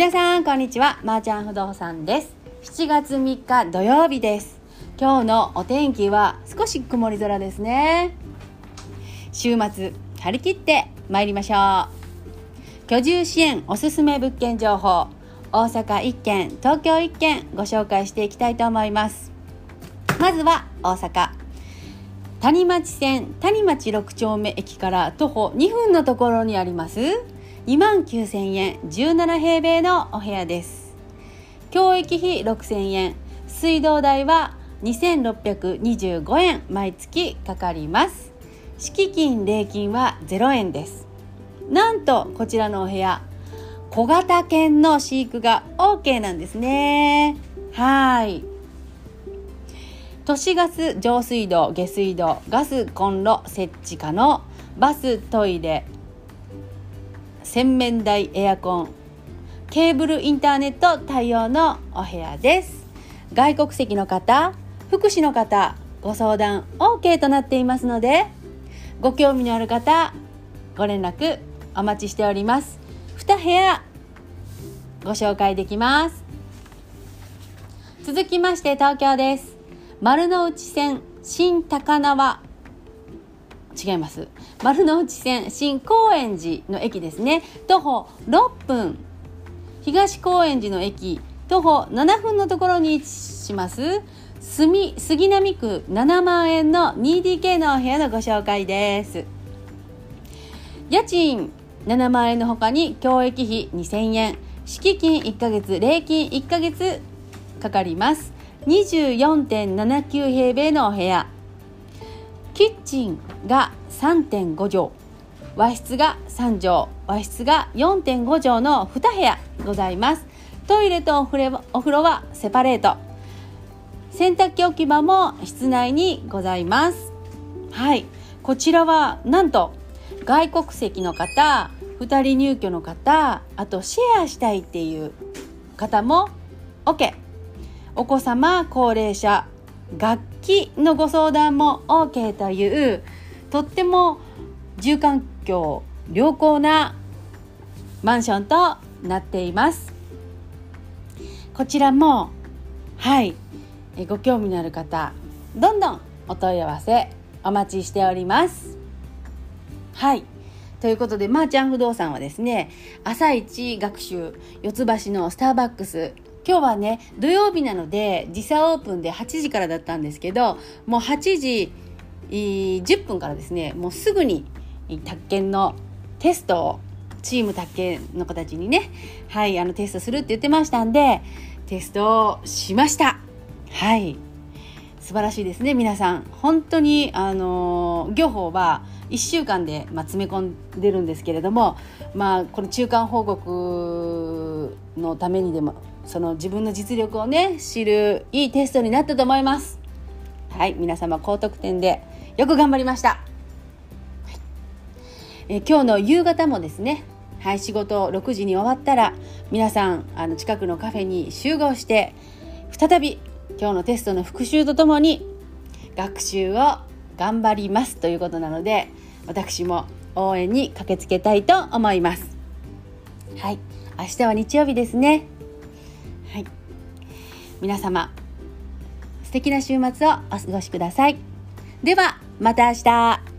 皆さんこんにちは。まー、ちゃん不動産です。7月3日土曜日です。今日のお天気は少し曇り空ですね。週末張り切って参りましょう。居住支援おすすめ物件情報。大阪1軒東京1軒ご紹介していきたいと思います。まずは大阪。谷町線谷町6丁目駅から徒歩2分のところにあります2万9000円17平米のお部屋です。教育費6000円水道代は2625円毎月かかります。敷金礼金は0円です。なんとこちらのお部屋小型犬の飼育が OK なんですね。はい。都市ガス上水道下水道ガスコンロ設置可能。バストイレ洗面台エアコンケーブルインターネット対応のお部屋です。外国籍の方福祉の方ご相談 OK となっていますのでご興味のある方ご連絡お待ちしております。2部屋ご紹介できます。続きまして東京です。丸の内線新高輪違います。丸の内線新高円寺の駅ですね。徒歩6分。東高円寺の駅。徒歩7分のところに位置します。住杉並区7万円の 2DK のお部屋のご紹介です。家賃7万円の他に教育費2000円。敷金1ヶ月礼金1ヶ月かかります。24.79平米のお部屋。キッチンが3.5畳。和室が3畳。和室が4.5畳の2部屋ございます。トイレとお風呂お風呂はセパレート。洗濯機置き場も室内にございます。はい。こちらはなんと外国籍の方2人入居の方あとシェアしたいっていう方も OK お子様高齢者楽のご相談も OK というとっても住環境良好なマンションとなっています。こちらもはいご興味のある方どんどんお問い合わせお待ちしております。はいということでまー、あ、ちゃん不動産はですね朝一学習四つ橋のスターバックス今日はね土曜日なので時差オープンで8時からだったんですけどもう8時10分からですねもうすぐに宅建のテストをチーム宅建の子たちにねはいあのテストするって言ってましたんでテストをしました。はい。素晴らしいですね皆さん。本当にあの業法は1週間で、まあ、詰め込んでるんですけれどもまあこの中間報告のためにでもその自分の実力をね知るいいテストになったと思います。はい皆様高得点でよく頑張りました、はい、え今日の夕方もですねはい仕事6時に終わったら皆さんあの近くのカフェに集合して再び今日のテストの復習とともに学習を頑張りますということなので私も応援に駆けつけたいと思います。はい。明日は日曜日ですね。はい。皆様素敵な週末をお過ごしください。ではまた明日。